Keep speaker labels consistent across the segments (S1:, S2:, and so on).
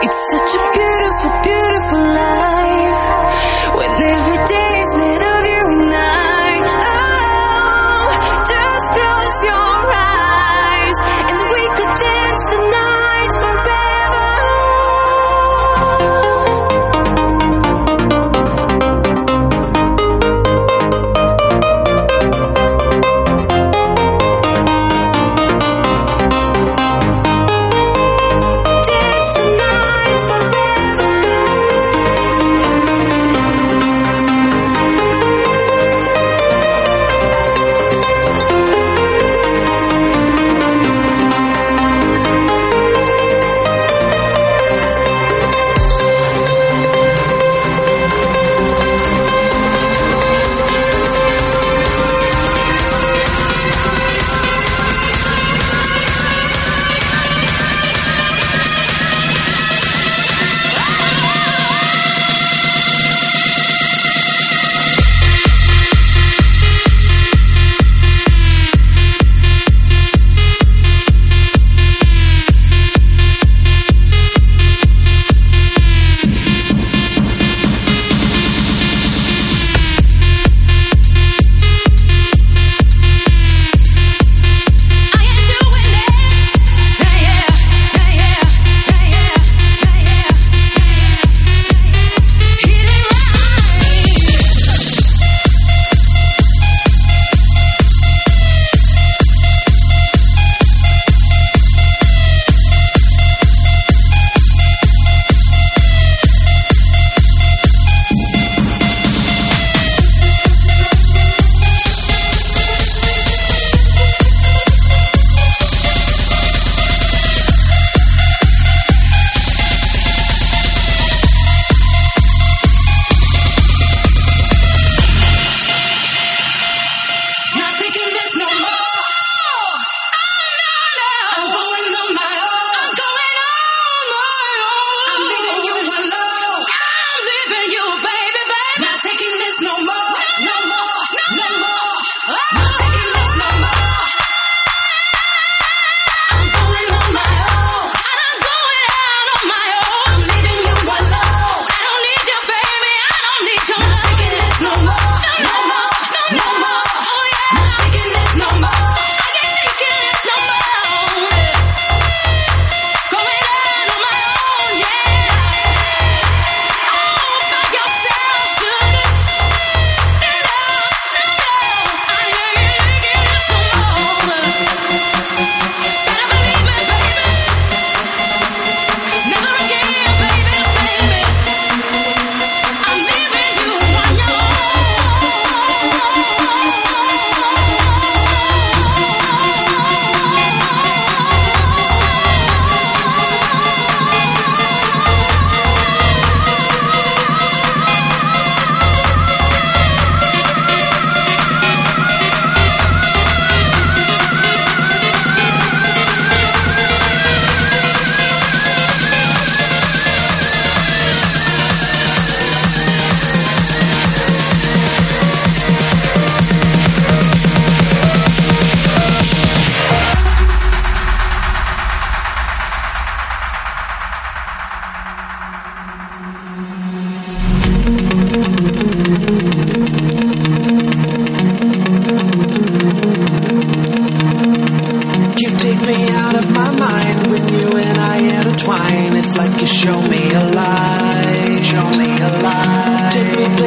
S1: It's such a beautiful, beautiful life. When every day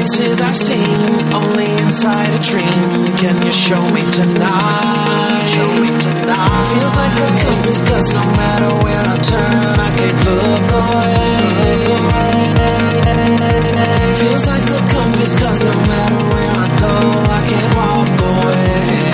S1: Faces I've seen, only inside a dream. Can you show me tonight? Show me tonight. Feels like a compass, cause no matter where I turn, I can't look away. Feels like a compass, cause no matter where I go, I can't walk away.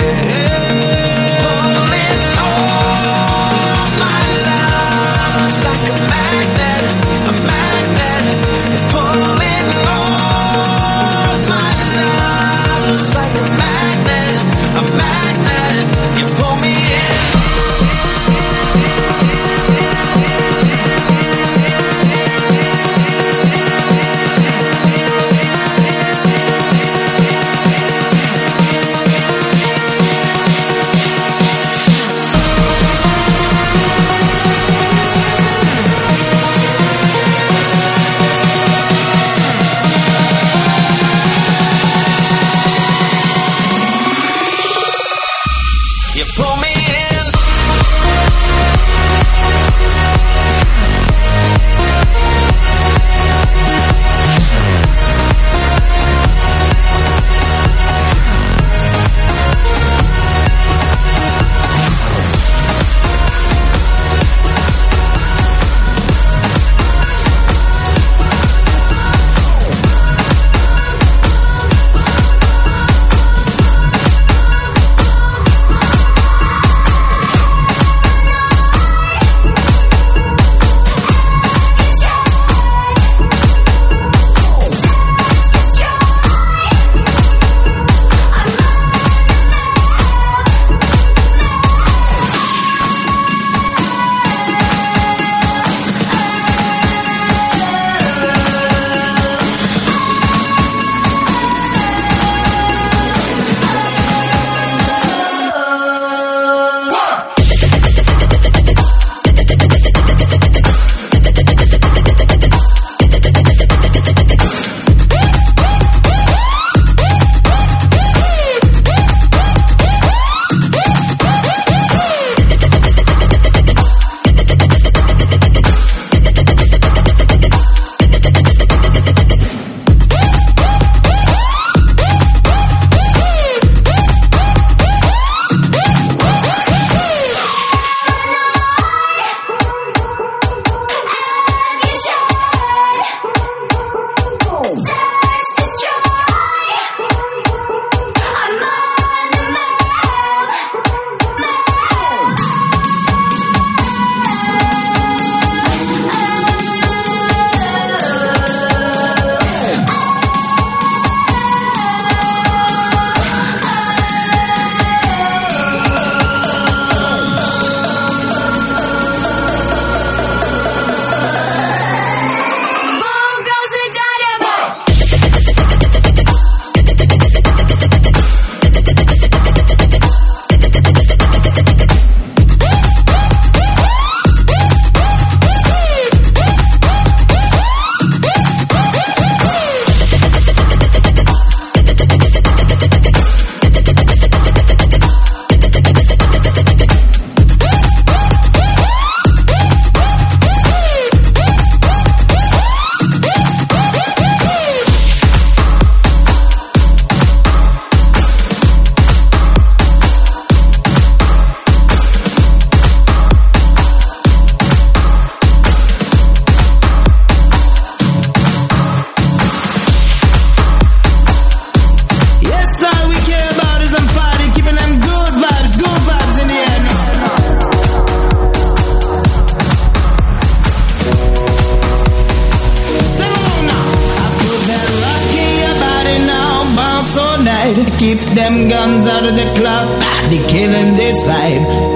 S2: guns out of the club. be killing this vibe.